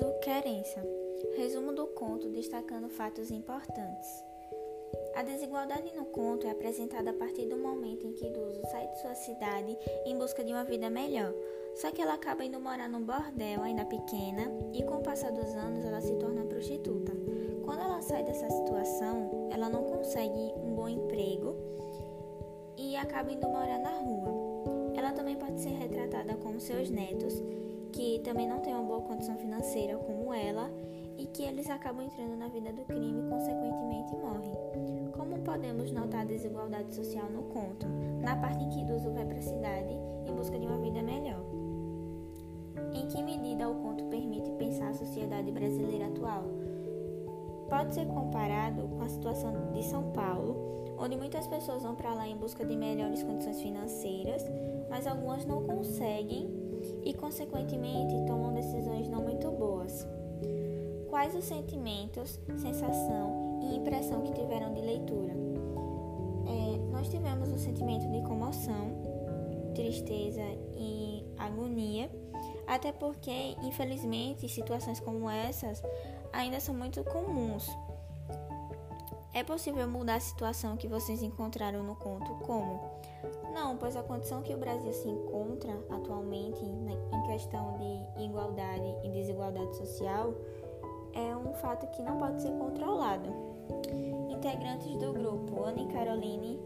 Referência: Resumo do conto destacando fatos importantes. A desigualdade no conto é apresentada a partir do momento em que Idoso sai de sua cidade em busca de uma vida melhor. Só que ela acaba indo morar num bordel ainda pequena e com o passar dos anos ela se torna prostituta. Quando ela sai dessa situação, ela não consegue um bom emprego e acaba indo morar na rua. Ela também pode ser retratada como seus netos também não tem uma boa condição financeira como ela e que eles acabam entrando na vida do crime e, consequentemente, morrem. Como podemos notar a desigualdade social no conto, na parte em que Idoso vai para a cidade em busca de uma vida melhor? Em que medida o conto permite pensar a sociedade brasileira atual? Pode ser comparado com a situação de São Paulo, onde muitas pessoas vão para lá em busca de melhores condições financeiras, mas algumas não conseguem e, consequentemente, tomam decisões não muito boas. Quais os sentimentos, sensação e impressão que tiveram de leitura? É, nós tivemos o sentimento de comoção, tristeza e agonia, até porque, infelizmente, situações como essas ainda são muito comuns. É possível mudar a situação que vocês encontraram no conto? Como? Não, pois a condição que o Brasil se encontra atualmente em questão de igualdade e desigualdade social é um fato que não pode ser controlado. Integrantes do grupo Anne Caroline,